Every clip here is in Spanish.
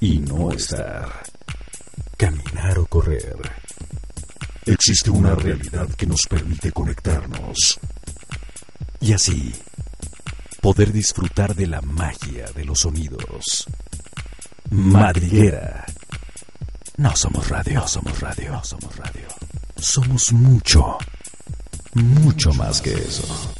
y no estar. Caminar o correr. Existe una realidad que nos permite conectarnos. Y así, poder disfrutar de la magia de los sonidos. Madriguera. No somos radio, no somos radio, no somos radio. Somos mucho, mucho más que eso.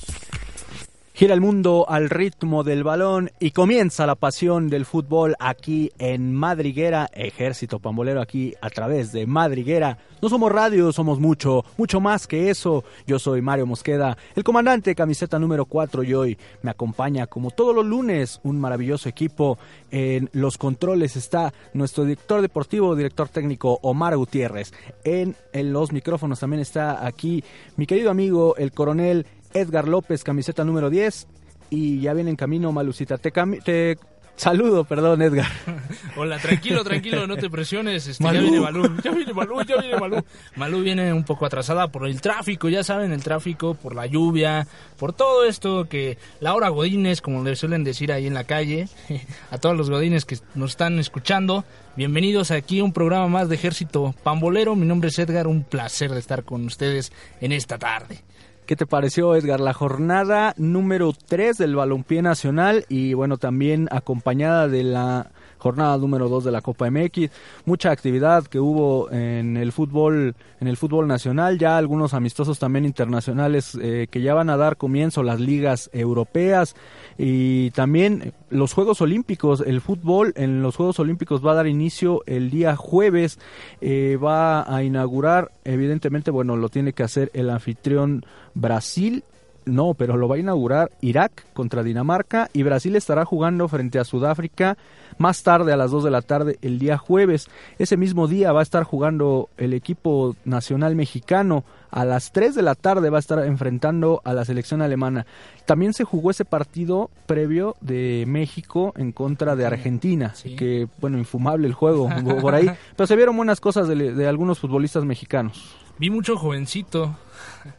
Gira el mundo al ritmo del balón y comienza la pasión del fútbol aquí en Madriguera, Ejército Pambolero aquí a través de Madriguera. No somos radio, somos mucho, mucho más que eso. Yo soy Mario Mosqueda, el comandante camiseta número 4 y hoy me acompaña como todos los lunes un maravilloso equipo. En los controles está nuestro director deportivo, director técnico Omar Gutiérrez. En, en los micrófonos también está aquí mi querido amigo el coronel Edgar López, camiseta número 10. Y ya viene en camino Malucita. Te, te saludo, perdón, Edgar. Hola, tranquilo, tranquilo, no te presiones. Este, ya viene Malú, ya viene Malú, ya viene Malú. Malú viene un poco atrasada por el tráfico, ya saben, el tráfico, por la lluvia, por todo esto que la hora Godines, como le suelen decir ahí en la calle, a todos los Godines que nos están escuchando. Bienvenidos aquí a un programa más de Ejército Pambolero. Mi nombre es Edgar, un placer de estar con ustedes en esta tarde. ¿Qué te pareció, Edgar? La jornada número 3 del Balompié Nacional y bueno, también acompañada de la jornada número 2 de la Copa MX. Mucha actividad que hubo en el fútbol, en el fútbol nacional, ya algunos amistosos también internacionales eh, que ya van a dar comienzo las ligas europeas. Y también los Juegos Olímpicos, el fútbol en los Juegos Olímpicos va a dar inicio el día jueves, eh, va a inaugurar, evidentemente, bueno, lo tiene que hacer el anfitrión Brasil no, pero lo va a inaugurar Irak contra Dinamarca y Brasil estará jugando frente a Sudáfrica más tarde a las 2 de la tarde el día jueves. Ese mismo día va a estar jugando el equipo nacional mexicano. A las 3 de la tarde va a estar enfrentando a la selección alemana. También se jugó ese partido previo de México en contra de Argentina, que bueno, infumable el juego por ahí, pero se vieron buenas cosas de algunos futbolistas mexicanos. Vi mucho jovencito.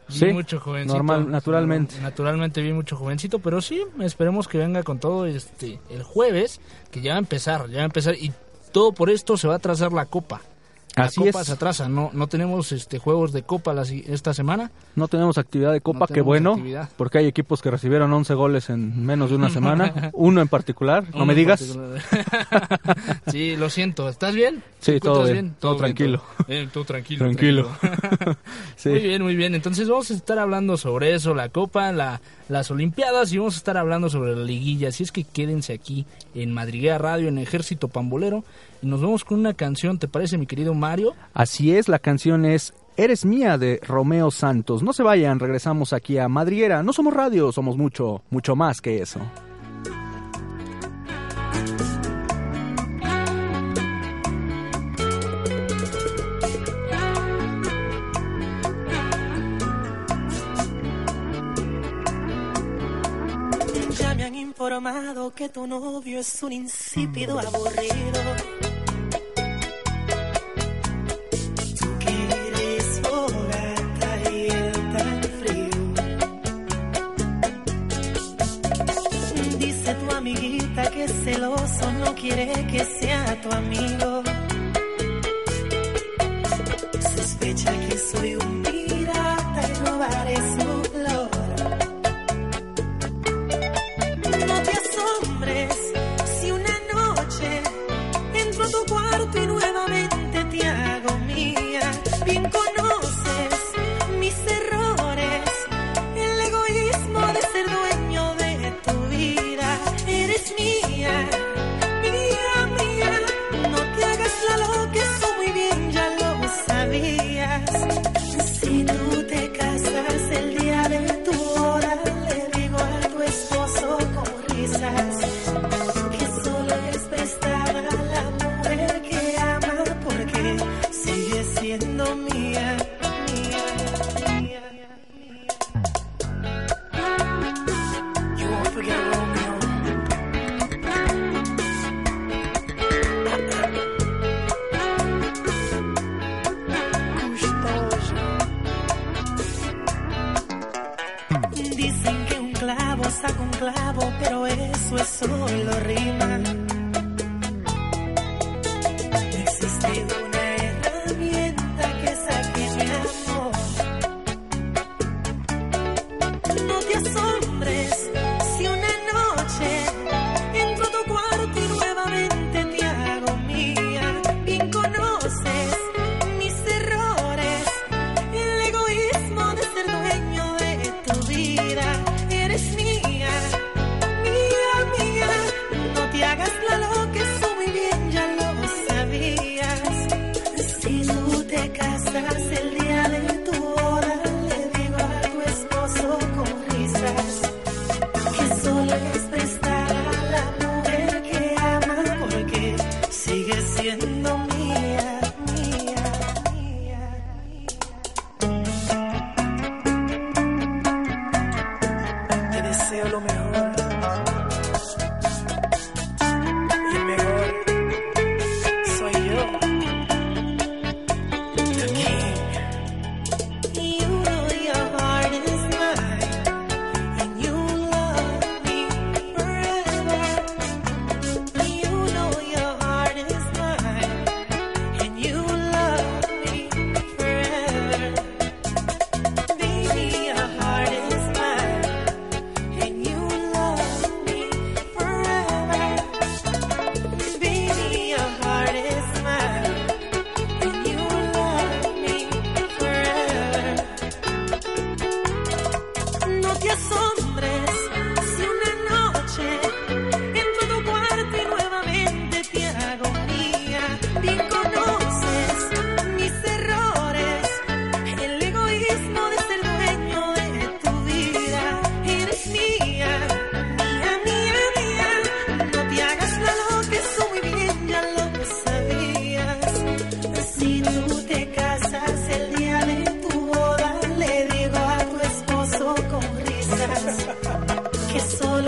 Vi mucho jovencito. Normal, naturalmente. Naturalmente vi mucho jovencito, pero sí, esperemos que venga con todo este el jueves, que ya va a empezar, ya va a empezar y todo por esto se va a trazar la copa. La Copa se atrasa, no, no tenemos este juegos de Copa esta semana. No tenemos actividad de Copa, qué bueno, porque hay equipos que recibieron 11 goles en menos de una semana, uno en particular, no me digas. sí, lo siento, ¿estás bien? Sí, todo bien, todo, tranquilo. todo tranquilo. Tranquilo. Muy bien, muy bien. Entonces vamos a estar hablando sobre eso, la Copa, la, las Olimpiadas y vamos a estar hablando sobre la liguilla. Así es que quédense aquí en Madriguera Radio, en Ejército Pambolero y nos vemos con una canción, ¿te parece mi querido Mario? Así es, la canción es Eres mía de Romeo Santos. No se vayan, regresamos aquí a Madriera. No somos radio, somos mucho, mucho más que eso. Informado que tu novio es un insípido aburrido. Celoso no quiere que sea tu amigo.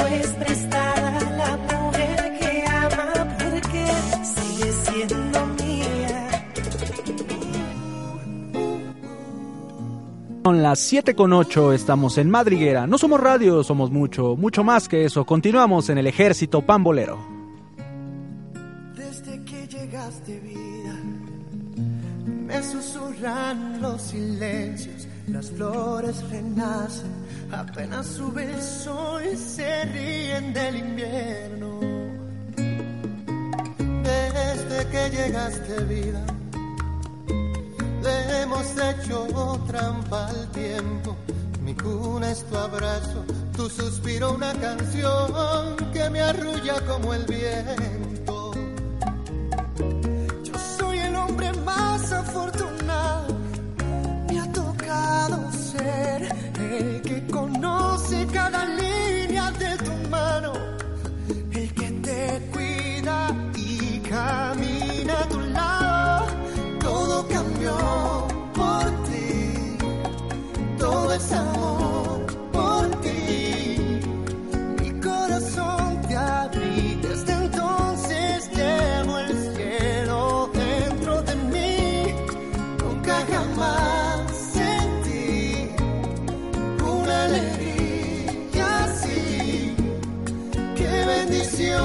es prestada a la mujer que ama porque sigue siendo mía. Son las 7 con 8, estamos en Madriguera. No somos radio, somos mucho, mucho más que eso. Continuamos en el ejército pambolero. Desde que llegaste vida, me susurran los silencios, las flores renacen apenas sube el sol y se ríen del invierno. Desde que llegaste vida le hemos hecho trampa al tiempo. Mi cuna es tu abrazo, tu suspiro una canción que me arrulla como el viento. Yo soy el hombre más afortunado, el que conoce cada línea de tu mano, el que te cuida y camina a tu lado. Todo cambió por ti, todo es amor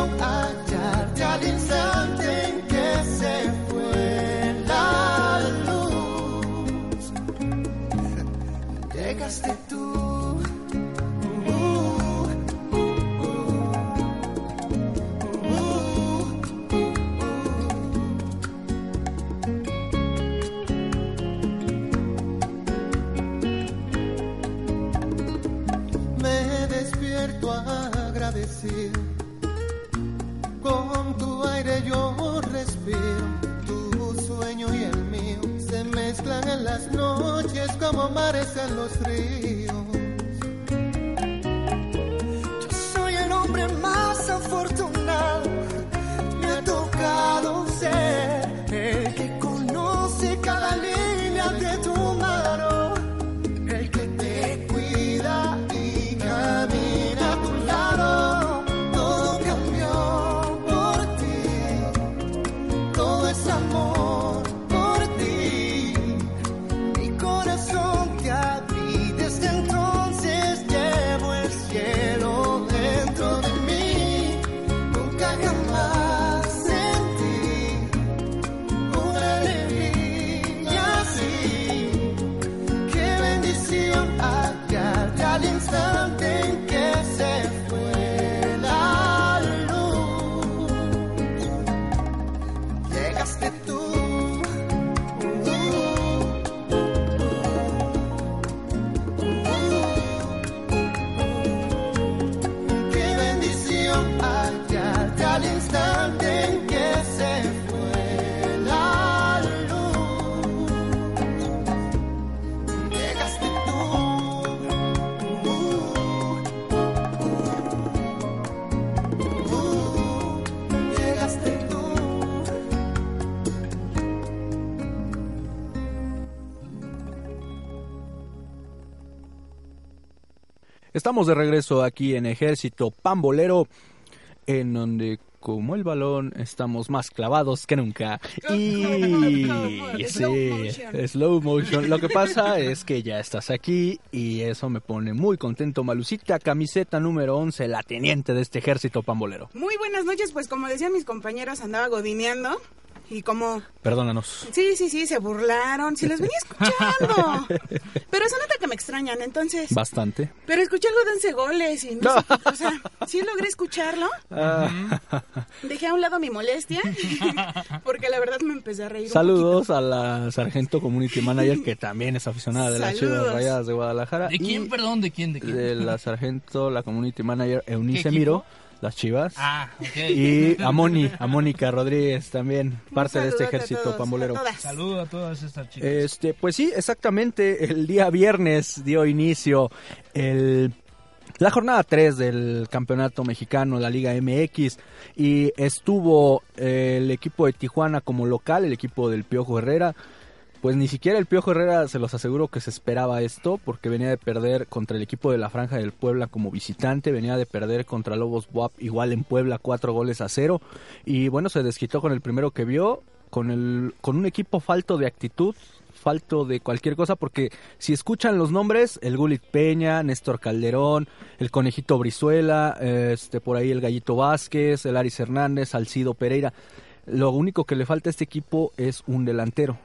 I Estamos de regreso aquí en Ejército Pambolero, en donde como el balón estamos más clavados que nunca. Y sí, slow motion. Lo que pasa es que ya estás aquí y eso me pone muy contento. Malucita, camiseta número 11, la teniente de este Ejército Pambolero. Muy buenas noches, pues como decían mis compañeros, andaba godineando y como... Perdónanos. Sí, sí, sí, se burlaron, sí los venía escuchando. Pero se nota que me extrañan, entonces... Bastante. Pero escuché algo de 11 goles y no sé, o sea, sí logré escucharlo. Ah, Dejé a un lado mi molestia, porque la verdad me empecé a reír un Saludos a la sargento community manager que también es aficionada de las Chivas. Rayadas de Guadalajara. ¿De quién, y perdón? ¿De quién? ¿De quién? De la sargento, la community manager Eunice ¿Qué Miro, equipo? Las Chivas. Ah. Y a Moni, a Mónica Rodríguez también, parte de este ejército todos, pambolero. a todas. Saludo a todas estas chicas. Este, pues sí, exactamente, el día viernes dio inicio el la jornada 3 del Campeonato Mexicano, la Liga MX, y estuvo eh, el equipo de Tijuana como local, el equipo del Piojo Herrera. Pues ni siquiera el Piojo Herrera se los aseguro que se esperaba esto, porque venía de perder contra el equipo de la Franja del Puebla como visitante, venía de perder contra Lobos Buap igual en Puebla cuatro goles a cero, y bueno, se desquitó con el primero que vio, con, el, con un equipo falto de actitud, falto de cualquier cosa porque si escuchan los nombres, el Gulit Peña, Néstor Calderón, el Conejito Brizuela, este por ahí el Gallito Vázquez, el Aris Hernández, Salcido Pereira, lo único que le falta a este equipo es un delantero.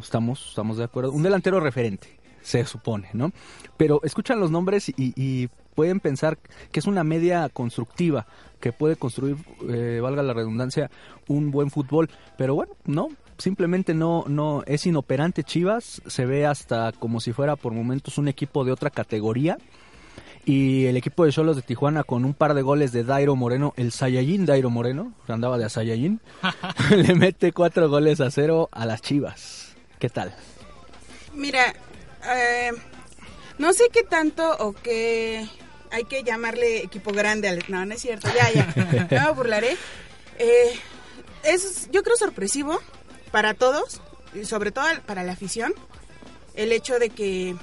Estamos, estamos de acuerdo. Un delantero referente, se supone, ¿no? Pero escuchan los nombres y, y pueden pensar que es una media constructiva, que puede construir, eh, valga la redundancia, un buen fútbol. Pero bueno, no, simplemente no, no es inoperante Chivas, se ve hasta como si fuera por momentos un equipo de otra categoría. Y el equipo de Cholos de Tijuana con un par de goles de Dairo Moreno, el Saiyajin Dairo Moreno, que andaba de Saiyajin, le mete cuatro goles a cero a las Chivas. ¿Qué tal? Mira, eh, no sé qué tanto o qué hay que llamarle equipo grande al... No, no es cierto, ya, ya, no me burlaré. Eh, es, yo creo, sorpresivo para todos, y sobre todo para la afición, el hecho de que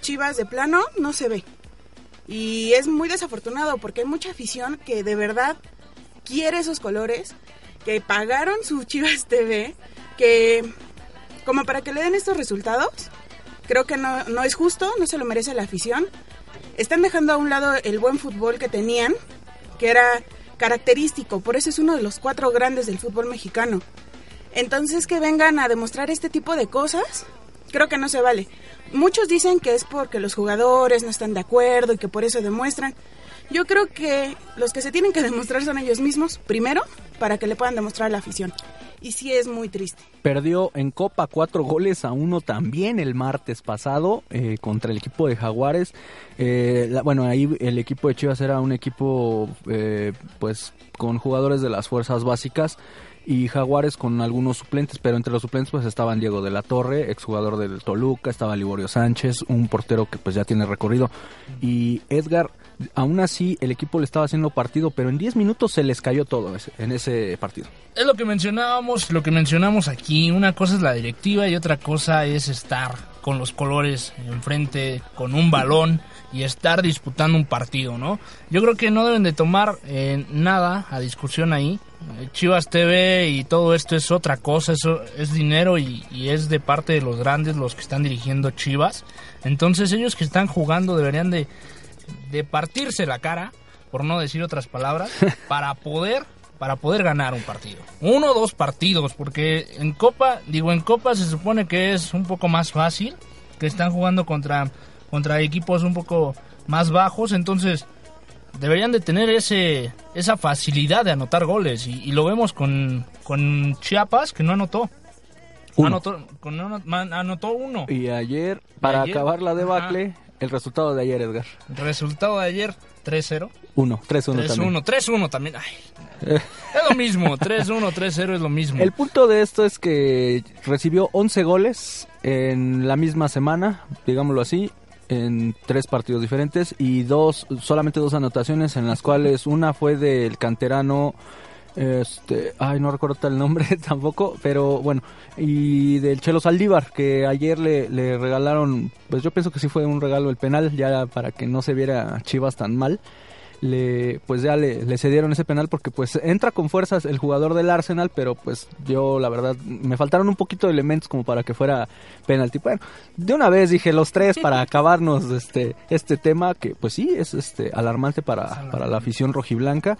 Chivas de plano no se ve. Y es muy desafortunado porque hay mucha afición que de verdad quiere esos colores, que pagaron su Chivas TV, que como para que le den estos resultados, creo que no, no es justo, no se lo merece la afición. Están dejando a un lado el buen fútbol que tenían, que era característico, por eso es uno de los cuatro grandes del fútbol mexicano. Entonces que vengan a demostrar este tipo de cosas, creo que no se vale. Muchos dicen que es porque los jugadores no están de acuerdo y que por eso demuestran. Yo creo que los que se tienen que demostrar son ellos mismos, primero, para que le puedan demostrar a la afición. Y sí es muy triste. Perdió en Copa cuatro goles a uno también el martes pasado eh, contra el equipo de Jaguares. Eh, la- bueno, ahí el equipo de Chivas era un equipo eh, pues con jugadores de las fuerzas básicas y Jaguares con algunos suplentes, pero entre los suplentes pues estaban Diego de la Torre, exjugador del Toluca, estaba Liborio Sánchez, un portero que pues ya tiene recorrido y Edgar, aún así el equipo le estaba haciendo partido, pero en 10 minutos se les cayó todo en ese partido. Es lo que mencionábamos, lo que mencionamos aquí. Una cosa es la directiva y otra cosa es estar con los colores enfrente, con un balón y estar disputando un partido, ¿no? Yo creo que no deben de tomar eh, nada a discusión ahí. Eh, Chivas TV y todo esto es otra cosa, eso es dinero y, y es de parte de los grandes los que están dirigiendo Chivas. Entonces ellos que están jugando deberían de, de partirse la cara, por no decir otras palabras, para poder para poder ganar un partido. Uno o dos partidos, porque en Copa, digo, en Copa se supone que es un poco más fácil, que están jugando contra, contra equipos un poco más bajos, entonces deberían de tener ese esa facilidad de anotar goles y, y lo vemos con, con Chiapas que no anotó. Uno. Anotó, con- anotó uno. Y ayer, para ayer, acabar la debacle, el resultado de ayer, Edgar. Resultado de ayer 3-0. 1, 3-1 también. 3-1, 3-1 también. Ay, es lo mismo, 3-1, 3-0 es lo mismo. El punto de esto es que recibió 11 goles en la misma semana, digámoslo así, en tres partidos diferentes y dos, solamente dos anotaciones en las cuales una fue del canterano, este, ay no recuerdo el nombre tampoco, pero bueno, y del Chelo Saldívar que ayer le, le regalaron, pues yo pienso que sí fue un regalo el penal ya para que no se viera Chivas tan mal le pues ya le, le cedieron ese penal porque pues entra con fuerzas el jugador del Arsenal pero pues yo la verdad me faltaron un poquito de elementos como para que fuera penalti. Bueno de una vez dije los tres para acabarnos este este tema que pues sí es este alarmante para, para la afición rojiblanca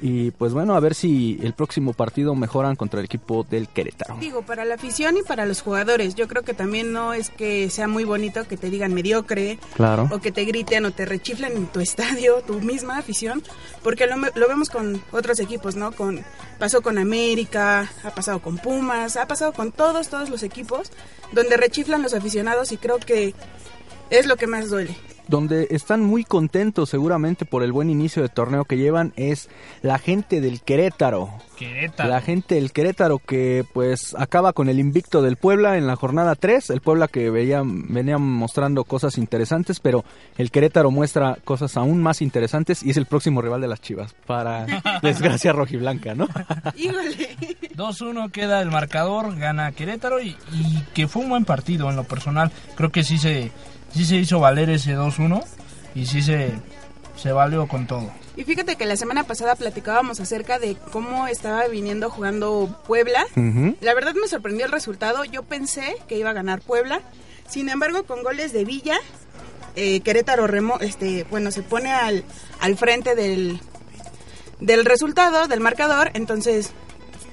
y pues bueno a ver si el próximo partido mejoran contra el equipo del Querétaro Digo, para la afición y para los jugadores, yo creo que también no es que sea muy bonito que te digan mediocre claro o que te griten o te rechiflen en tu estadio, tu misma afición, porque lo, lo vemos con otros equipos, ¿no? Con pasó con América, ha pasado con Pumas, ha pasado con todos todos los equipos donde rechiflan los aficionados y creo que es lo que más duele. Donde están muy contentos seguramente por el buen inicio de torneo que llevan es la gente del Querétaro. Querétaro. La gente del Querétaro que pues acaba con el invicto del Puebla en la jornada 3, el Puebla que veía, venía mostrando cosas interesantes, pero el Querétaro muestra cosas aún más interesantes y es el próximo rival de las Chivas, para desgracia rojiblanca, ¿no? Híjole. 2-1 queda el marcador, gana Querétaro y, y que fue un buen partido en lo personal. Creo que sí se, sí se hizo valer ese 2-1 y sí se, se valió con todo. Y fíjate que la semana pasada platicábamos acerca de cómo estaba viniendo jugando Puebla. La verdad me sorprendió el resultado. Yo pensé que iba a ganar Puebla. Sin embargo, con goles de Villa, eh, Querétaro remo, este, bueno, se pone al, al frente del, del resultado, del marcador. Entonces,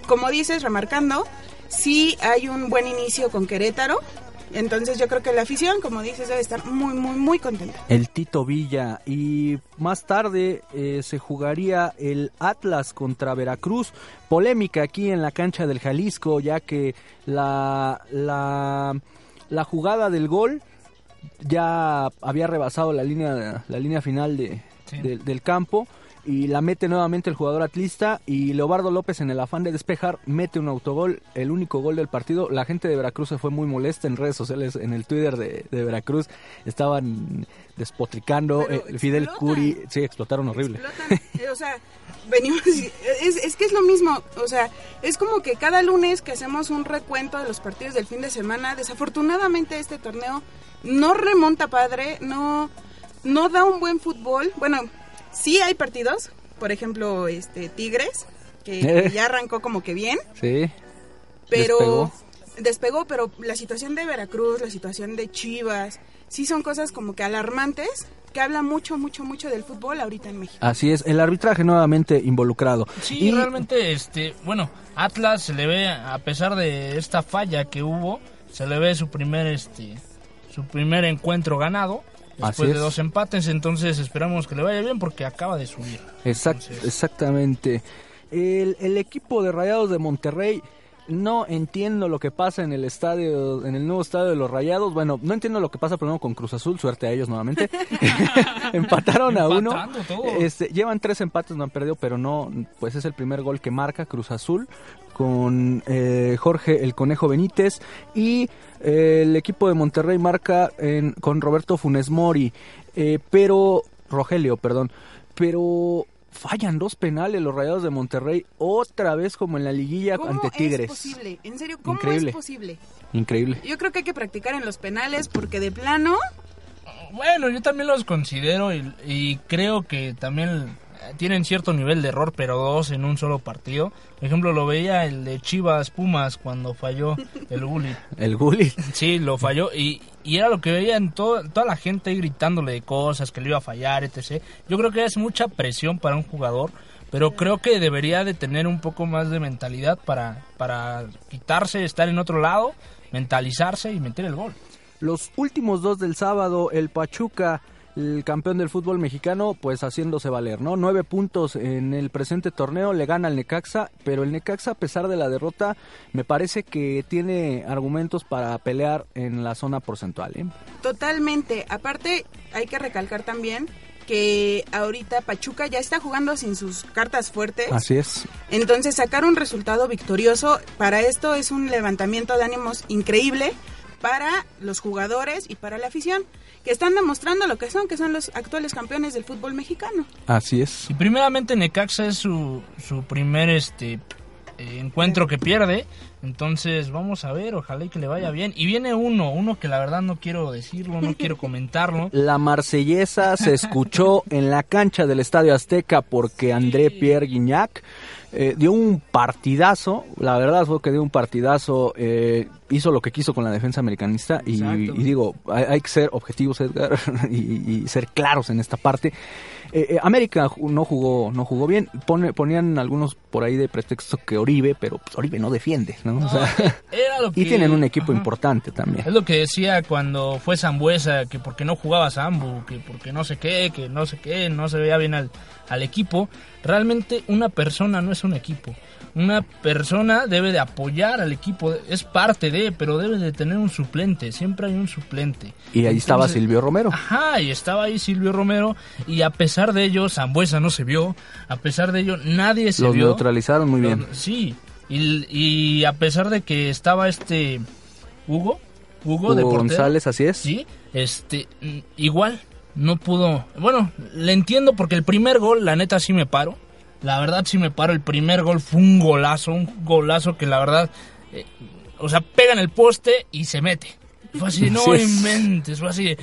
como dices, remarcando, sí hay un buen inicio con Querétaro. Entonces yo creo que la afición, como dices, debe estar muy, muy, muy contenta. El Tito Villa. Y más tarde eh, se jugaría el Atlas contra Veracruz. Polémica aquí en la cancha del Jalisco, ya que la, la, la jugada del gol ya había rebasado la línea, la línea final de, de- del campo y la mete nuevamente el jugador atlista y Leobardo López en el afán de despejar mete un autogol, el único gol del partido. La gente de Veracruz se fue muy molesta en redes sociales, en el Twitter de, de Veracruz estaban despotricando, eh, Fidel explotan. Curi, sí, explotaron horrible. Explotan. Eh, o sea, venimos. Es, es que es lo mismo. O sea, es como que cada lunes que hacemos un recuento de los partidos del fin de semana, desafortunadamente este torneo no remonta padre, no, no da un buen fútbol. Bueno, sí hay partidos, por ejemplo, este Tigres, que ya arrancó como que bien, Sí, pero Despegó. despegó, pero la situación de Veracruz, la situación de Chivas, sí son cosas como que alarmantes que habla mucho, mucho, mucho del fútbol ahorita en México. así es, el arbitraje nuevamente involucrado. Sí, Y- realmente, este, bueno, Atlas se le ve, a pesar de esta falla que hubo, se le ve su primer, este, su primer encuentro ganado. Después de dos empates, entonces esperamos que le vaya bien porque acaba de subir. Exact- Entonces- exactamente. El, el equipo de Rayados de Monterrey no entiendo lo que pasa en el estadio, en el nuevo estadio de los Rayados. Bueno, no entiendo lo que pasa primero con Cruz Azul, suerte a ellos nuevamente. Empataron a uno. Este, llevan tres empates, no han perdido, pero no, pues es el primer gol que marca Cruz Azul con eh, Jorge el Conejo Benítez y el equipo de Monterrey marca en- con Roberto Funes Mori, eh, pero Rogelio, perdón, pero fallan dos penales los Rayados de Monterrey otra vez como en la liguilla ¿Cómo ante Tigres. es posible? En serio, ¿cómo Increíble. es posible? Increíble. Yo creo que hay que practicar en los penales porque de plano, Bueno, yo también los considero y, y creo que también tienen cierto nivel de error, pero dos en un solo partido. Por ejemplo, lo veía el de Chivas Pumas cuando falló el Gullit. El Gullit. Sí, lo falló y, y era lo que veían todo, toda la gente gritándole de cosas, que le iba a fallar, etc. Yo creo que es mucha presión para un jugador, pero creo que debería de tener un poco más de mentalidad para, para quitarse, estar en otro lado, mentalizarse y meter el gol. Los últimos dos del sábado, el Pachuca, el campeón del fútbol mexicano, pues haciéndose valer, ¿no? Nueve puntos en el presente torneo, le gana al Necaxa, pero el Necaxa, a pesar de la derrota, me parece que tiene argumentos para pelear en la zona porcentual, ¿eh? totalmente. Aparte, hay que recalcar también que ahorita Pachuca ya está jugando sin sus cartas fuertes. Así es. Entonces, sacar un resultado victorioso para esto es un levantamiento de ánimos increíble para los jugadores y para la afición, que están demostrando lo que son, que son los actuales campeones del fútbol mexicano. Así es. Y primeramente Necaxa es su, su primer este eh, encuentro que pierde. Entonces vamos a ver, ojalá y que le vaya bien. Y viene uno, uno que la verdad no quiero decirlo, no quiero comentarlo. La marsellesa se escuchó en la cancha del Estadio Azteca porque André Pierre Guignac eh, dio un partidazo, la verdad fue que dio un partidazo, eh, hizo lo que quiso con la defensa americanista y, digo, hay, hay que ser objetivos, Edgar, y, y ser claros en esta parte. Eh, eh, América no jugó no jugó bien, Pone- ponían algunos por ahí de pretexto que Oribe, pero pues, Oribe no defiende, ¿no? O sea, Era lo y que- tienen un equipo Ajá. importante también. Es lo que decía cuando fue Zambuesa, que porque no jugaba Zambu, que porque no sé qué, que no sé qué, no se veía bien al, al equipo. Realmente una persona no es un equipo. Una persona debe de apoyar al equipo, es parte de, pero debe de tener un suplente, siempre hay un suplente. Y ahí estaba Silvio Romero. Ajá, y estaba ahí Silvio Romero, y a pesar de ello, Zambuesa no se vio, a pesar de ello, nadie se Los vio. neutralizaron muy bien. Sí, y, y a pesar de que estaba este Hugo, Hugo, de portero, González, así es. sí, este, igual no pudo. Bueno, le entiendo porque el primer gol, la neta, sí me paro. La verdad, sí me paro. El primer gol fue un golazo, un golazo que la verdad, eh, o sea, pega en el poste y se mete. Fue así, no inventes, fue así.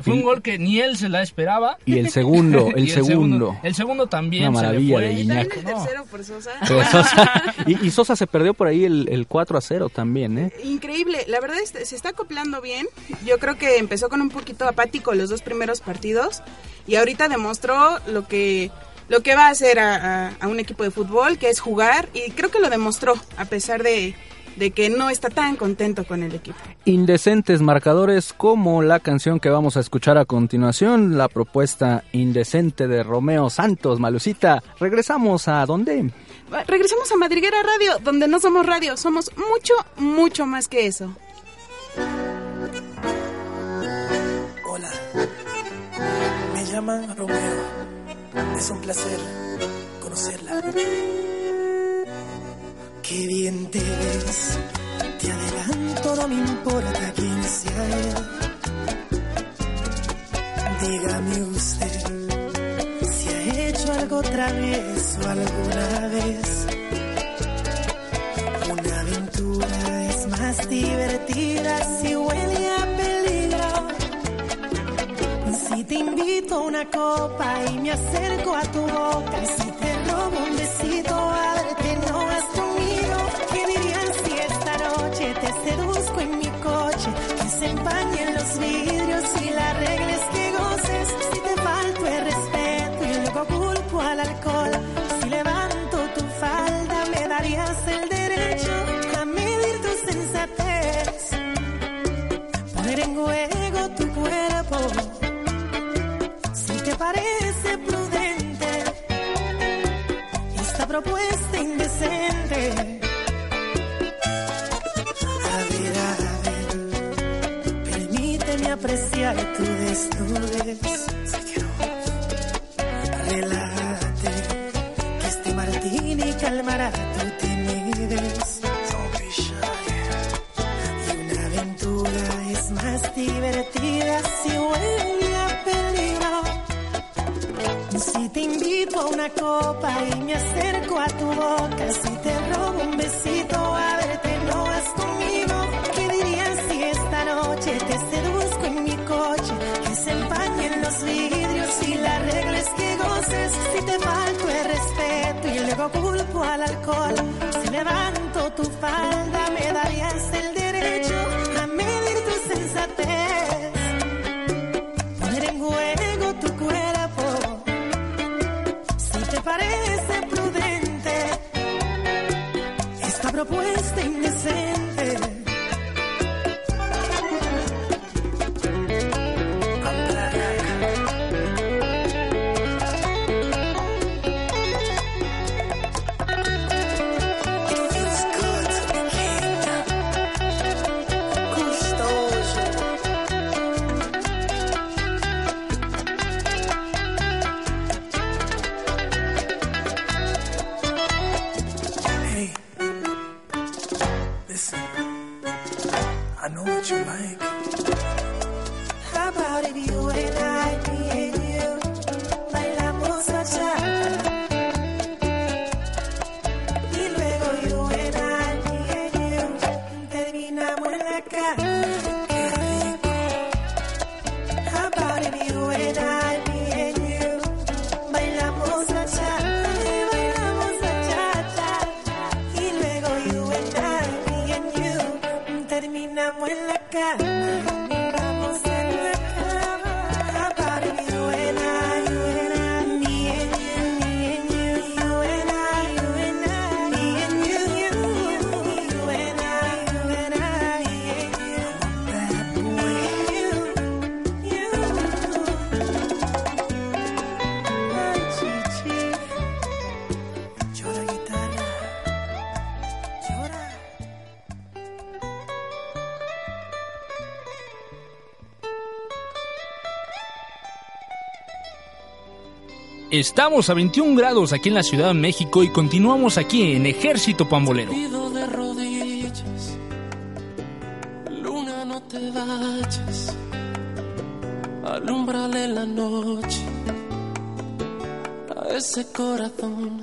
Fue un gol que ni él se la esperaba. Y el segundo, el, segundo. El segundo también. Una maravilla de Guiñac. el tercero por Sosa. y, Sosa se perdió por ahí el, el 4 a 0 también, ¿eh? Increíble, la verdad es, se está acoplando bien. Yo creo que empezó con un poquito apático los dos primeros partidos y ahorita demostró lo que lo que va a hacer a, un equipo de fútbol, que es jugar, y creo que lo demostró, a pesar de, de que no está tan contento con el equipo. Indecentes marcadores como la canción que vamos a escuchar a continuación, la propuesta indecente de Romeo Santos, Malucita. Regresamos a dónde? Regresamos a Madriguera Radio, donde no somos radio, somos mucho, mucho más que eso. Hola, me llaman Romeo es un placer conocerla. Qué bien te ves, te adelanto, no me importa quién sea él. Dígame usted si ha hecho algo travieso alguna vez. Una aventura es más divertida si huele invito una copa y me acerco a tu boca, si te robo un besito, ábrete, no vas conmigo. ¿Qué dirían si esta noche te seduzco en mi coche? Que se empañen los vidrios propuesta indecente. A ver, a ver, permíteme apreciar tu desnudez. Relájate, que este martini calmará tu timidez. Y una aventura es más divertida si huele a peligro. Si te invito a una copa y me a tu boca, si te robo un besito, a verte no vas conmigo. ¿Qué dirías si esta noche te seduzco en mi coche? Que se empañen los vidrios y la regla es que goces. Si te falto el respeto y luego culpo al alcohol, si levanto tu falda, me darías el derecho a medir tu sensatez. Estamos a 21 grados aquí en la Ciudad de México y continuamos aquí en Ejército Pambolero. de rodillas, luna no te vayas, alumbrale la noche a ese corazón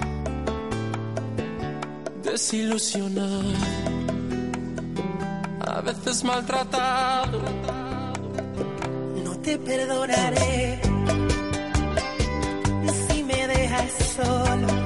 desilusionado, a veces maltratado. No te perdonaré dejas solo.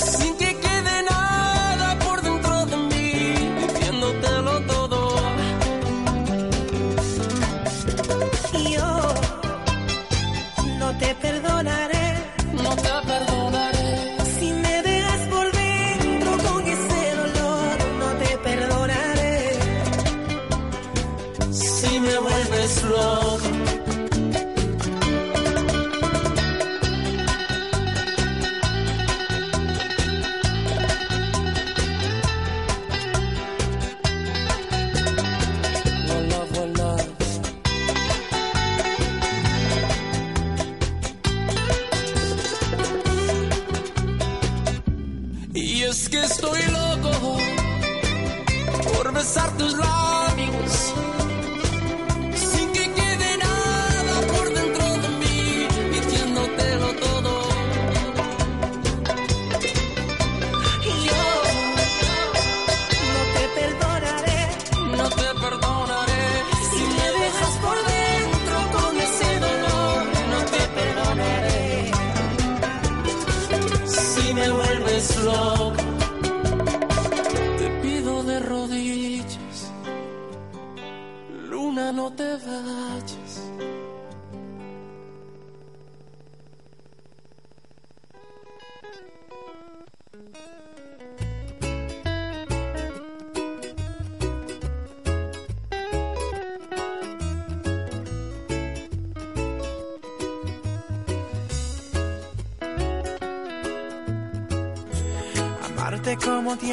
Sinto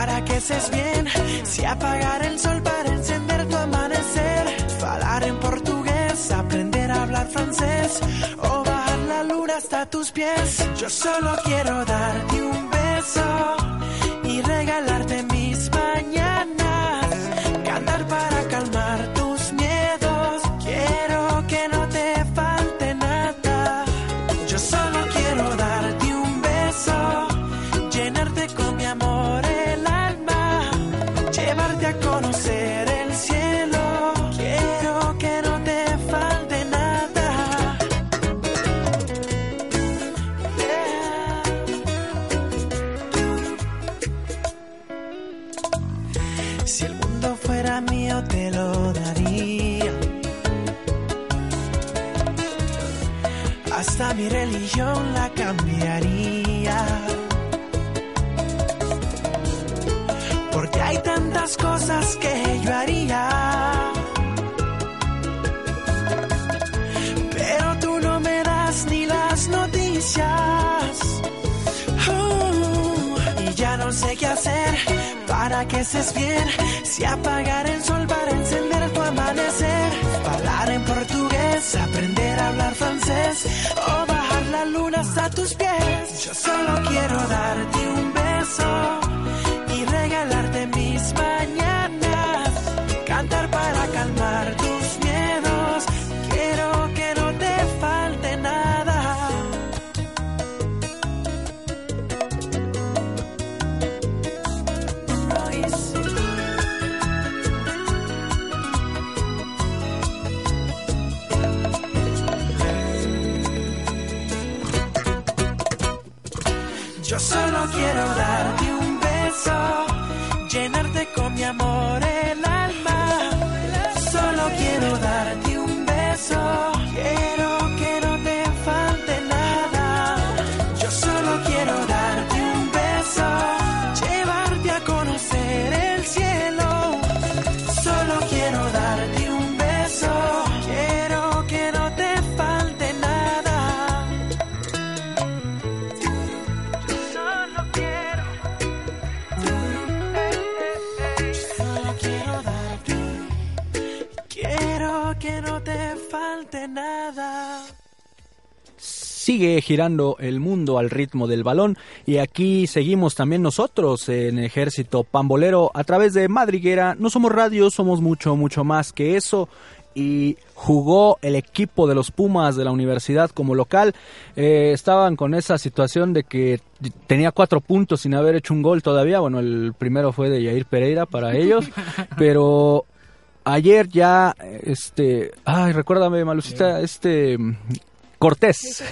para que seas bien. Si apagar el sol para encender tu amanecer. Falar en portugués, aprender a hablar francés. O bajar la luna hasta tus pies. Yo solo quiero darte un estés bien. Si apagar el sol para encender tu amanecer. Hablar en portugués, aprender a hablar francés. O bajar la luna hasta tus pies. Yo solo quiero darte un beso Sigue girando el mundo al ritmo del balón y aquí seguimos también nosotros en Ejército Pambolero a través de Madriguera. No somos radio, somos mucho, mucho más que eso. Y jugó el equipo de los Pumas de la universidad como local. Eh, estaban con esa situación de que tenía cuatro puntos sin haber hecho un gol todavía. Bueno, el primero fue de Yair Pereira para ellos, pero ayer ya, este, ay, recuérdame, Malucita, este Cortés,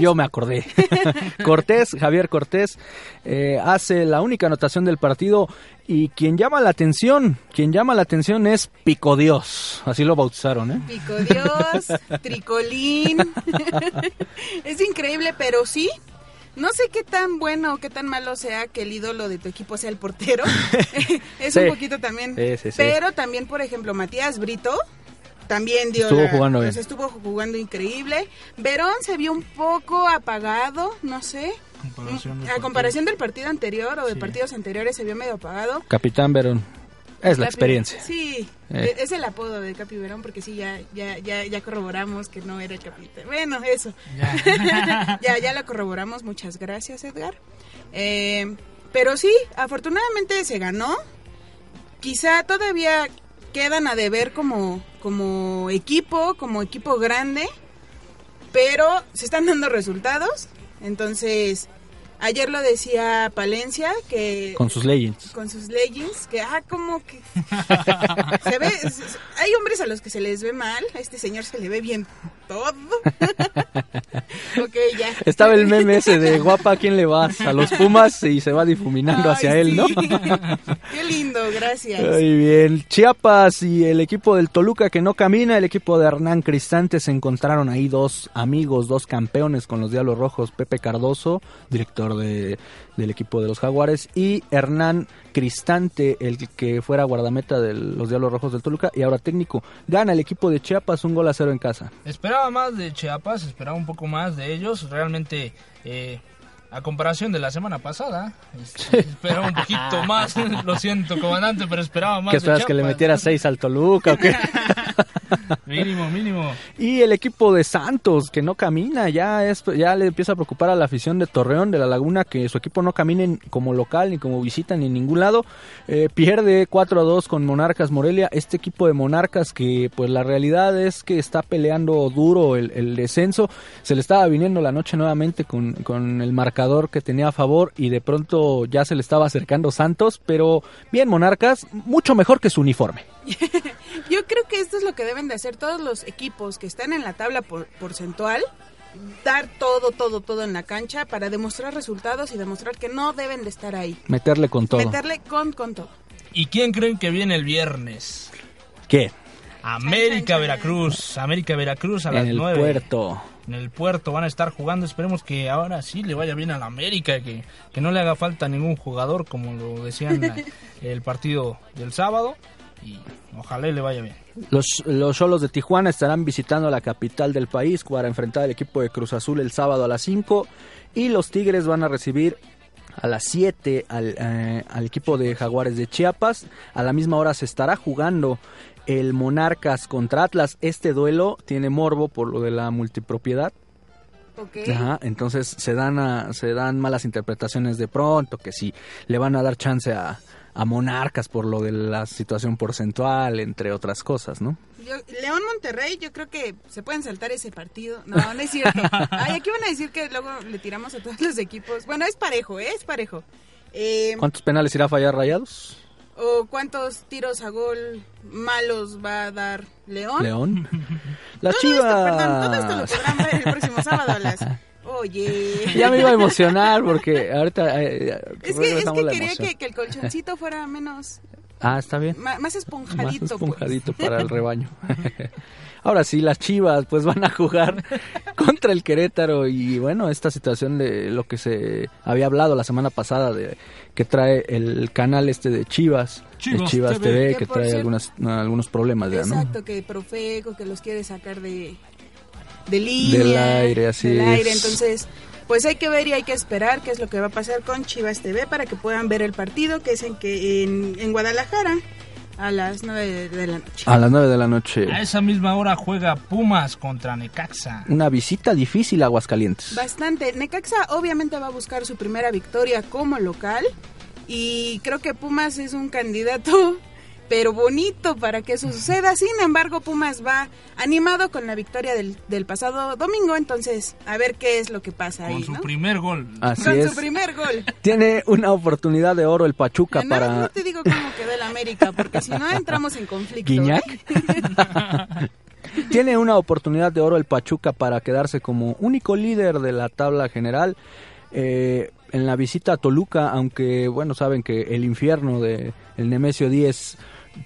yo me acordé. Cortés, Javier Cortés, eh, hace la única anotación del partido y quien llama la atención, quien llama la atención es Pico Dios, así lo bautizaron, ¿eh? Pico Dios, Tricolín. es increíble, pero sí. No sé qué tan bueno o qué tan malo sea que el ídolo de tu equipo sea el portero. es Sí. un poquito también. Sí, sí, sí. Pero también, por ejemplo, Matías Brito también dio Estuvo la- jugando bien. pues, estuvo jugando increíble. Verón se vio un poco apagado, no sé. Comparación A comparación del partido anterior o de partidos anteriores se vio medo apagado. Capitán Verón, es la experiencia. Sí, Eh. e- es el apodo de Capi Verón porque sí, ya, ya, ya, ya corroboramos que no era el capitán. Bueno, eso. ya, ya lo corroboramos. Muchas gracias, Edgar. Eh, pero sí, afortunadamente se ganó. Quizá todavía quedan a deber como, como equipo, como equipo grande, pero se están dando resultados. Entonces, ayer lo decía Palencia que Con sus legends. con sus leggings, que ah, como que se ve, hay hombres a los que se les ve mal, a este señor se le ve bien todo. ok, ya. Estaba el meme ese de guapa, ¿a quién le vas? A los Pumas y se va difuminando hacia él, ¿no? Qué lindo, gracias. Muy bien. Chiapas y el equipo del Toluca que no camina, el equipo de Hernán Cristante se encontraron ahí dos amigos, dos campeones con los Diablos Rojos, Pepe Cardoso, director de, del equipo de los Jaguares, y Hernán Cristante, el que fuera guardameta de los Diablos Rojos del Toluca y ahora técnico. Gana el equipo de Chiapas un gol a cero en casa. Esperaba más de Chiapas, esperaba un poco más de ellos. Realmente, eh, a comparación de la semana pasada, este, esperaba un poquito más. Lo siento, comandante, pero esperaba más. ¿Qué de esperas que le metiera seis al Toluca o qué? Mínimo, mínimo. Y el equipo de Santos, que no camina, ya es, ya le empieza a preocupar a la afición de Torreón, de la Laguna, que su equipo no camine como local, ni como visita, ni en ningún lado. Eh, pierde 4 a 2 con Monarcas Morelia. Este equipo de Monarcas, que pues la realidad es que está peleando duro el, el descenso. Se le estaba viniendo la noche nuevamente con, con el marcador que tenía a favor y de pronto ya se le estaba acercando Santos. Pero bien, Monarcas, mucho mejor que su uniforme. Yo creo que esto es lo que deben de hacer todos los equipos que están en la tabla por- porcentual, dar todo, todo, todo en la cancha para demostrar resultados y demostrar que no deben de estar ahí. Meterle con todo. Meterle con, con todo. ¿Y quién creen que viene el viernes? ¿Qué? América Veracruz. América Veracruz a las En el 9. puerto. En el puerto van a estar jugando. Esperemos que ahora sí le vaya bien a la América. Que, que no le haga falta ningún jugador, como lo decían el partido del sábado. Y ojalá y le vaya bien. Los, los Cholos de Tijuana estarán visitando la capital del país para enfrentar al equipo de Cruz Azul el sábado a las 5 y los Tigres van a recibir a las 7 al, eh, al equipo de Jaguares de Chiapas. A la misma hora se estará jugando el Monarcas contra Atlas. Este duelo tiene morbo por lo de la multipropiedad. Ok. Ajá, entonces se dan a- se dan malas interpretaciones de pronto, que si le van a dar chance a, a Monarcas por lo de la situación porcentual, entre otras cosas, ¿no? Yo- León Monterrey, yo creo que se pueden saltar ese partido. No, no es cierto. Ay, aquí van a decir que luego le tiramos a todos los equipos. Bueno, es parejo, ¿eh? es parejo. Eh, ¿Cuántos penales irá a fallar Rayados? ¿O cuántos tiros a gol malos va a dar León? León. Las Todo esto, perdón, todo esto lo podrán ver el próximo sábado a las... Oye. Ya me iba a emocionar porque ahorita eh, Es que, es quería que, que el colchoncito fuera menos... Ah, está bien. más esponjadito. Más pues. esponjadito para el rebaño. Ahora sí, las Chivas pues van a jugar contra el Querétaro y bueno, esta situación de lo que se había hablado la semana pasada de que trae el canal este de Chivas, Chivas el Chivas TV, TV, Que trae algunas, algunos problemas ya, ¿no? Exacto, que Profeco, que los quiere sacar de, de línea. Del aire, así del aire. es. Entonces, pues hay que ver y hay que esperar qué es lo que va a pasar con Chivas TV para que puedan ver el partido que es en, que, en, en Guadalajara a las 9 de, de la noche. A las 9 de la noche. A esa misma hora juega Pumas contra Necaxa. Una visita difícil a Aguascalientes. Bastante. Necaxa obviamente va a buscar su primera victoria como local y creo que Pumas es un candidato pero bonito para que eso suceda. Sin embargo, Pumas va animado con la victoria del, del pasado domingo, entonces a ver qué es lo que pasa Con ahí, su ¿no? primer gol. Así con es. su primer gol. Tiene una oportunidad de oro el Pachuca para no te digo cómo quedó el América, porque si no entramos en conflicto. Guiñac. ¿eh? Tiene una oportunidad de oro el Pachuca para quedarse como único líder de la tabla general. Eh, en la visita a Toluca, aunque bueno, saben que el infierno de el Nemesio 10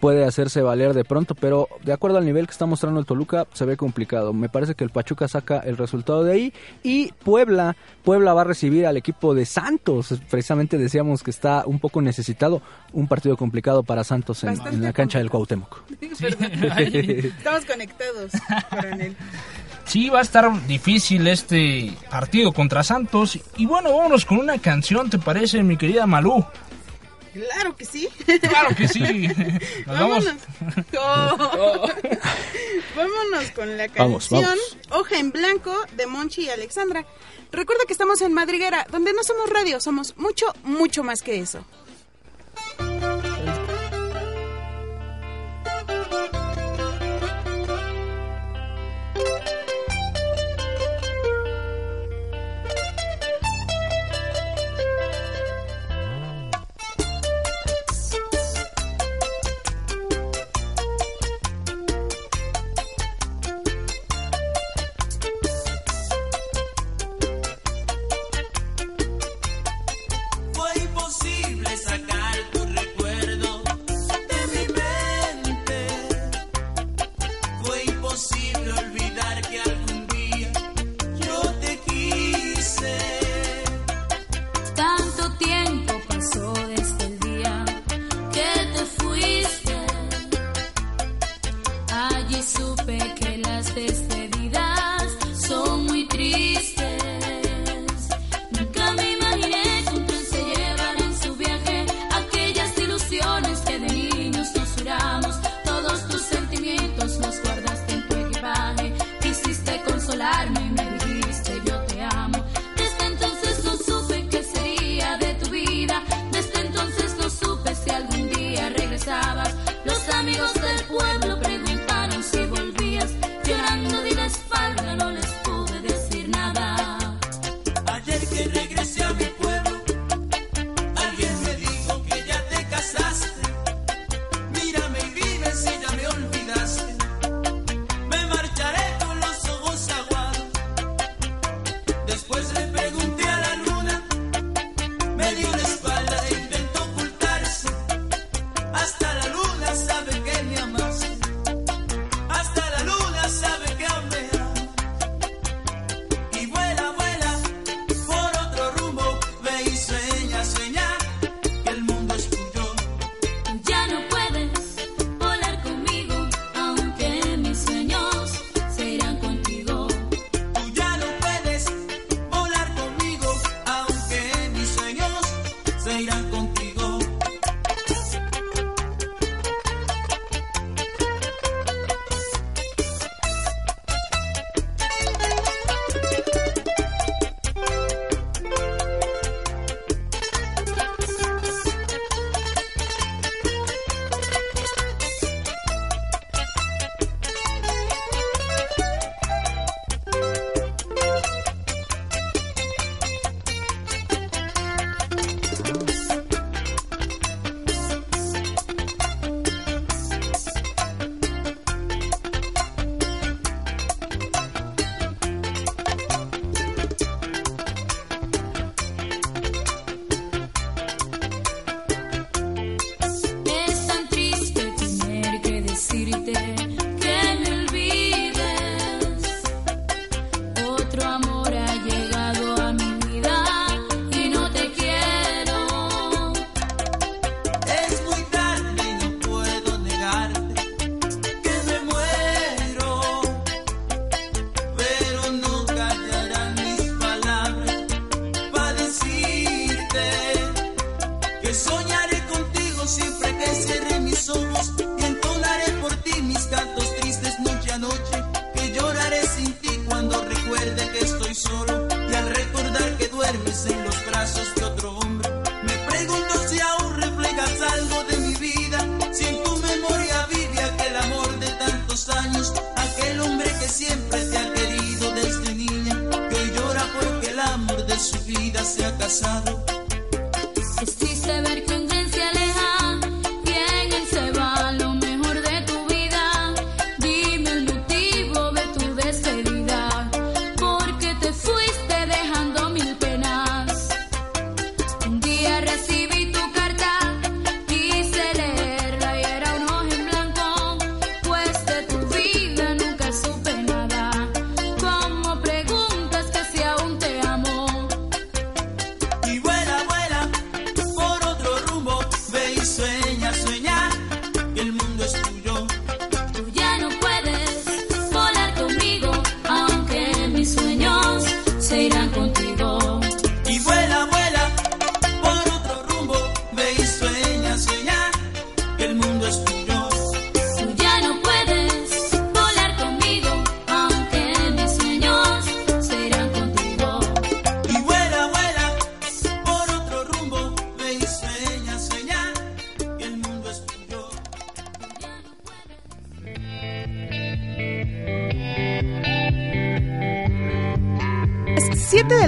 puede hacerse valer de pronto, pero de acuerdo al nivel que está mostrando el Toluca se ve complicado. Me parece que el Pachuca saca el resultado de ahí y Puebla, Puebla va a recibir al equipo de Santos. Precisamente decíamos que está un poco necesitado, un partido complicado para Santos en, la cancha del Cuauhtémoc. Estamos conectados, coronel. Sí, va a estar difícil este partido contra Santos. Y bueno, vámonos con una canción, ¿te parece, mi querida Malú? Claro que sí. Claro que sí. Nos vamos. Vámonos. Oh. Vámonos con la Vamos, canción vamos. Hoja en Blanco de Monchi y Alexandra. Recuerda que estamos en Madriguera, donde no somos radio, somos mucho, mucho más que eso.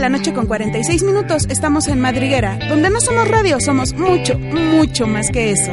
la noche con 46 minutos estamos en Madriguera, donde no somos radio, somos mucho, mucho más que eso.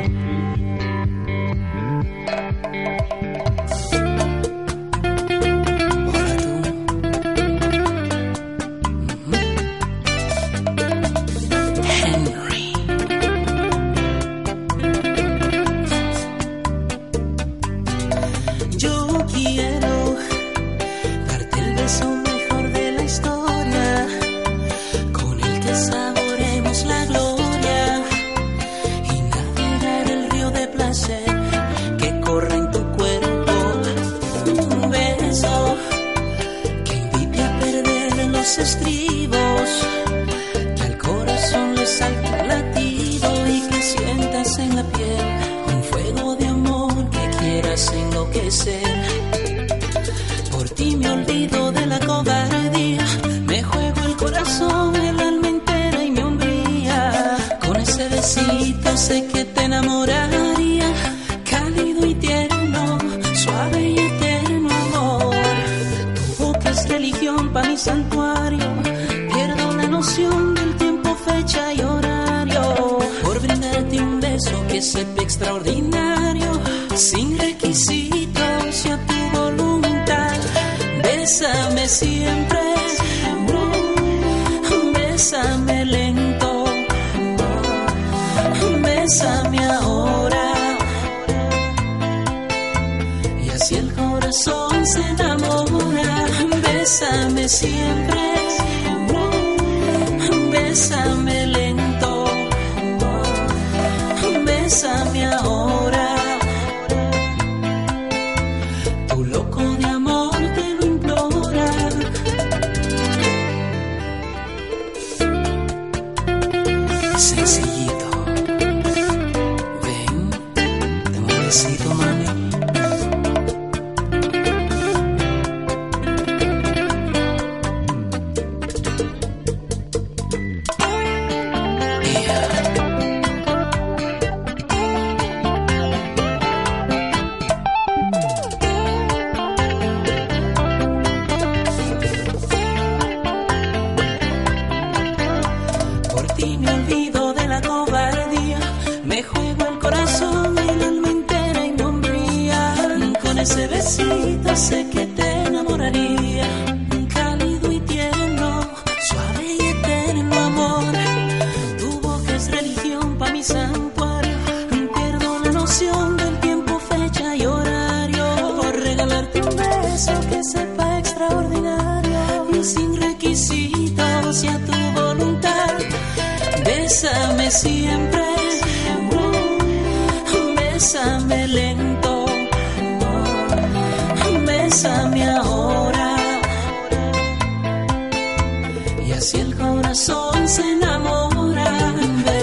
Bésame lento, bésame ahora. Y así el corazón se enamora. Bésame siempre.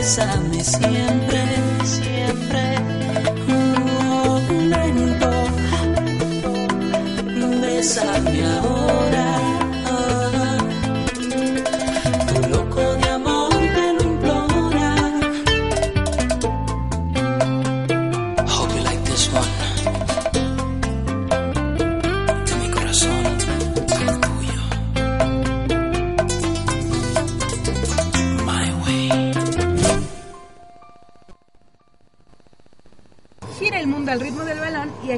Bésame siempre, siempre, oh, lento. Bésame ahora.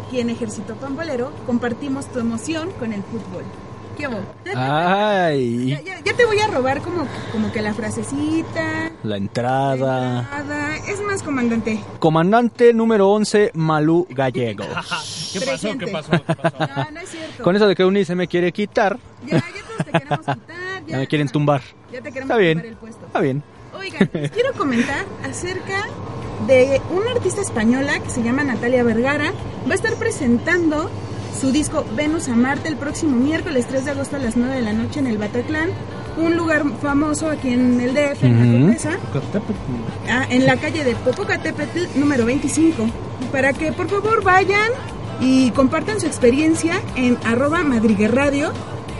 Aquí en Ejército Pambolero compartimos tu emoción con el fútbol. ¿Qué hubo? Ya, Ay, ya- ya- ya te voy a robar como, como que la frasecita. la entrada. Es más, comandante. Comandante número 11, Malú Gallegos. ¿Qué pasó? ¿Qué pasó? ¿Qué pasó? No, no es cierto. Con eso de que Uni se me quiere quitar, Ya, ya todos te queremos quitar. Ya, ya me quieren tumbar. Ya te queremos Está bien. tumbar el puesto. Está bien. Oigan, les quiero comentar acerca de una artista española que se llama Natalia Vergara. Va a estar presentando su disco Venus a Marte el próximo miércoles 3 de agosto a las 9 de la noche en el Bataclan, un lugar famoso aquí en el DF, en la Ujú. Condesa, ah, en la calle de Popocatépetl número 25. Para que por favor vayan y compartan su experiencia en arroba madriguerradio.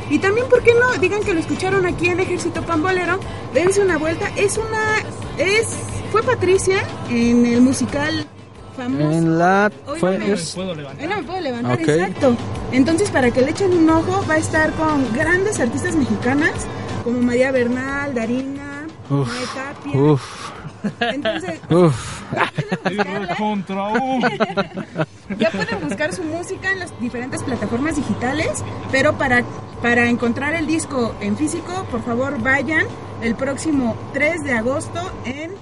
Y también, ¿por qué no? Digan que lo escucharon aquí en Ejército Pambolero. Dense una vuelta. Es una... es Fue Patricia en el musical famoso. En la... Hoy Fue, no me- es- ¿Puedo levantar? no me puedo levantar, exacto. Entonces, para que le echen un ojo, va a estar con grandes artistas mexicanas como María Bernal, Darina, Uf, Mae Tapia. uf, Entonces, uf. buscarla. Contra un. Ya pueden buscar su música en las diferentes plataformas digitales, pero para, para encontrar el disco en físico, por favor vayan el próximo 3 de agosto en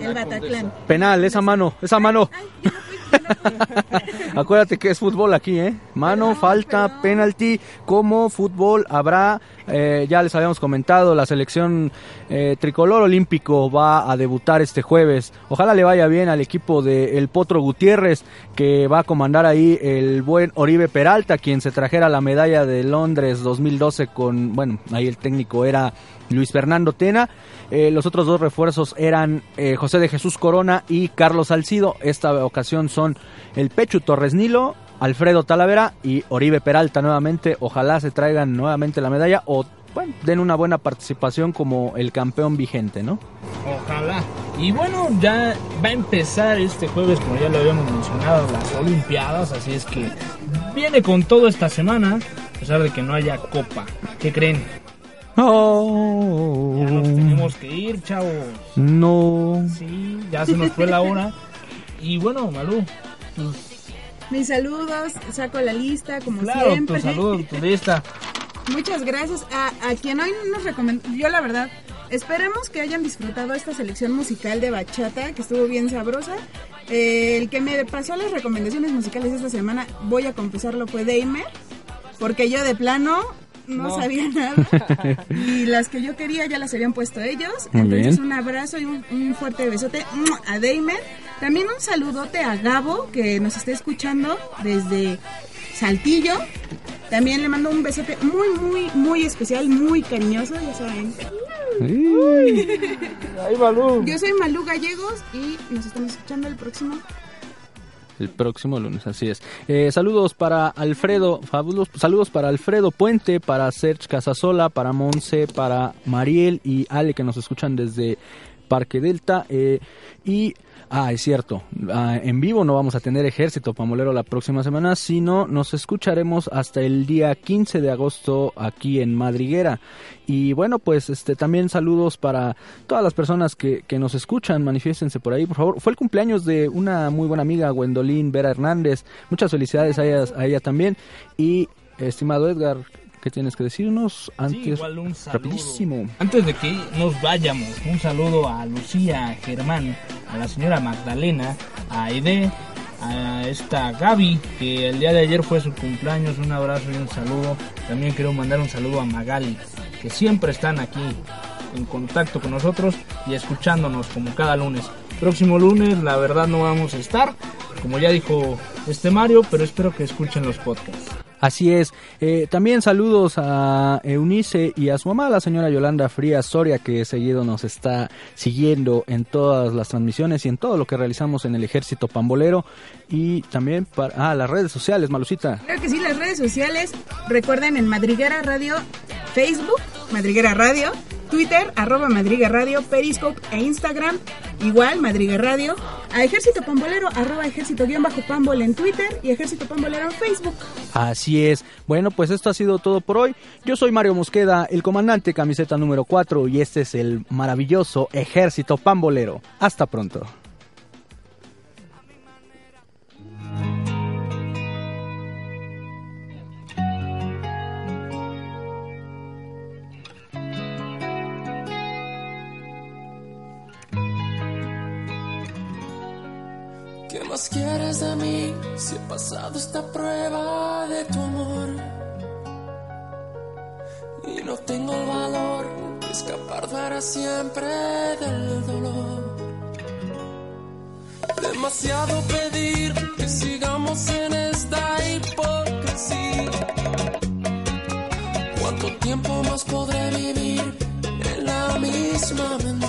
el Bataclan. Penal, esa mano, esa mano. Ay. Acuérdate que es fútbol aquí, ¿eh? Mano, Perdón, falta, perdón. penalti. Como fútbol habrá, eh, ya les habíamos comentado, la selección eh, tricolor olímpico va a debutar este jueves. Ojalá le vaya bien al equipo de El Potro Gutiérrez, que va a comandar ahí el buen Oribe Peralta, quien se trajera la medalla de Londres 2012 con, bueno, ahí el técnico era Luis Fernando Tena. Eh, los otros dos refuerzos eran eh, José de Jesús Corona y Carlos Salcido. Esta ocasión son el Pechu Torres Nilo, Alfredo Talavera y Oribe Peralta nuevamente. Ojalá se traigan nuevamente la medalla o bueno, den una buena participación como el campeón vigente, ¿no? Ojalá. Y bueno, ya va a empezar este jueves, como ya lo habíamos mencionado, las Olimpiadas, así es que viene con todo esta semana, a pesar de que no haya copa. ¿Qué creen? Oh, Ya nos tenemos que ir, chavos. no. Sí, ya se nos fue la hora. Y bueno, Malú, tus, Mis saludos, saco la lista como claro, siempre. tu saludo, tu lista. Muchas gracias a, a quien hoy nos recomendó. Yo, la verdad, esperemos que hayan disfrutado esta selección musical de bachata, que estuvo bien sabrosa. Eh, el que me pasó las recomendaciones musicales esta semana, voy a confesarlo, fue Daimer, porque yo de plano no, No. sabía nada. y las que yo quería ya las habían puesto ellos. Muy Entonces, bien. un abrazo y un, un fuerte besote a Daimer. También un saludote a Gabo, que nos está escuchando desde Saltillo. También le mando un besote muy, muy, muy especial, muy cariñoso, ya saben. Ay, Malú. Yo soy Malú Gallegos y nos estamos escuchando el próximo. El próximo lunes, así es. Eh, saludos para Alfredo, fabulos, saludos para Alfredo Puente, para Serge Casasola, para Monse, para Mariel y Ale que nos escuchan desde Parque Delta. eh, y, ah, es cierto, ah, en vivo no vamos a tener ejército pamolero la próxima semana, sino nos escucharemos hasta el día 15 de agosto aquí en Madriguera. Y bueno, pues este también saludos para todas las personas que, que nos escuchan, manifiéstense por ahí, por favor. Fue el cumpleaños de una muy buena amiga, Gwendolyn Vera Hernández. Muchas felicidades a ella, a ella también. Y, estimado Edgar, ¿qué tienes que decirnos antes? Sí, rapidísimo. Antes de que nos vayamos, un saludo a Lucía, a Germán, a la señora Magdalena, a Aide, a esta Gaby, que el día de ayer fue su cumpleaños. Un abrazo y un saludo. También quiero mandar un saludo a Magali, que siempre están aquí en contacto con nosotros y escuchándonos como cada lunes. Próximo lunes, la verdad, no vamos a estar, como ya dijo este Mario, pero espero que escuchen los podcasts. Así es. Eh, también saludos a Eunice y a su mamá, la señora Yolanda Frías Soria, que seguido nos está siguiendo en todas las transmisiones y en todo lo que realizamos en el Ejército Pambolero. Y también para ah, las redes sociales, Malucita. Claro que sí, las redes sociales, recuerden en Madriguera Radio, Facebook, Madriguera Radio, Twitter, arroba Madriga Radio, Periscope e Instagram, igual Madriga Radio, a Ejército Pambolero, arroba Ejército guion bajo Pambol en Twitter y Ejército Pambolero en Facebook. Así es. Bueno, pues esto ha sido todo por hoy. Yo soy Mario Mosqueda, el comandante camiseta número 4 y este es el maravilloso Ejército Pambolero. Hasta pronto. Quieres de mí si he pasado esta prueba de tu amor? Y no tengo el valor de escapar para siempre del dolor. Demasiado pedir que sigamos en esta hipocresía. ¿Cuánto tiempo más podré vivir en la misma mentira?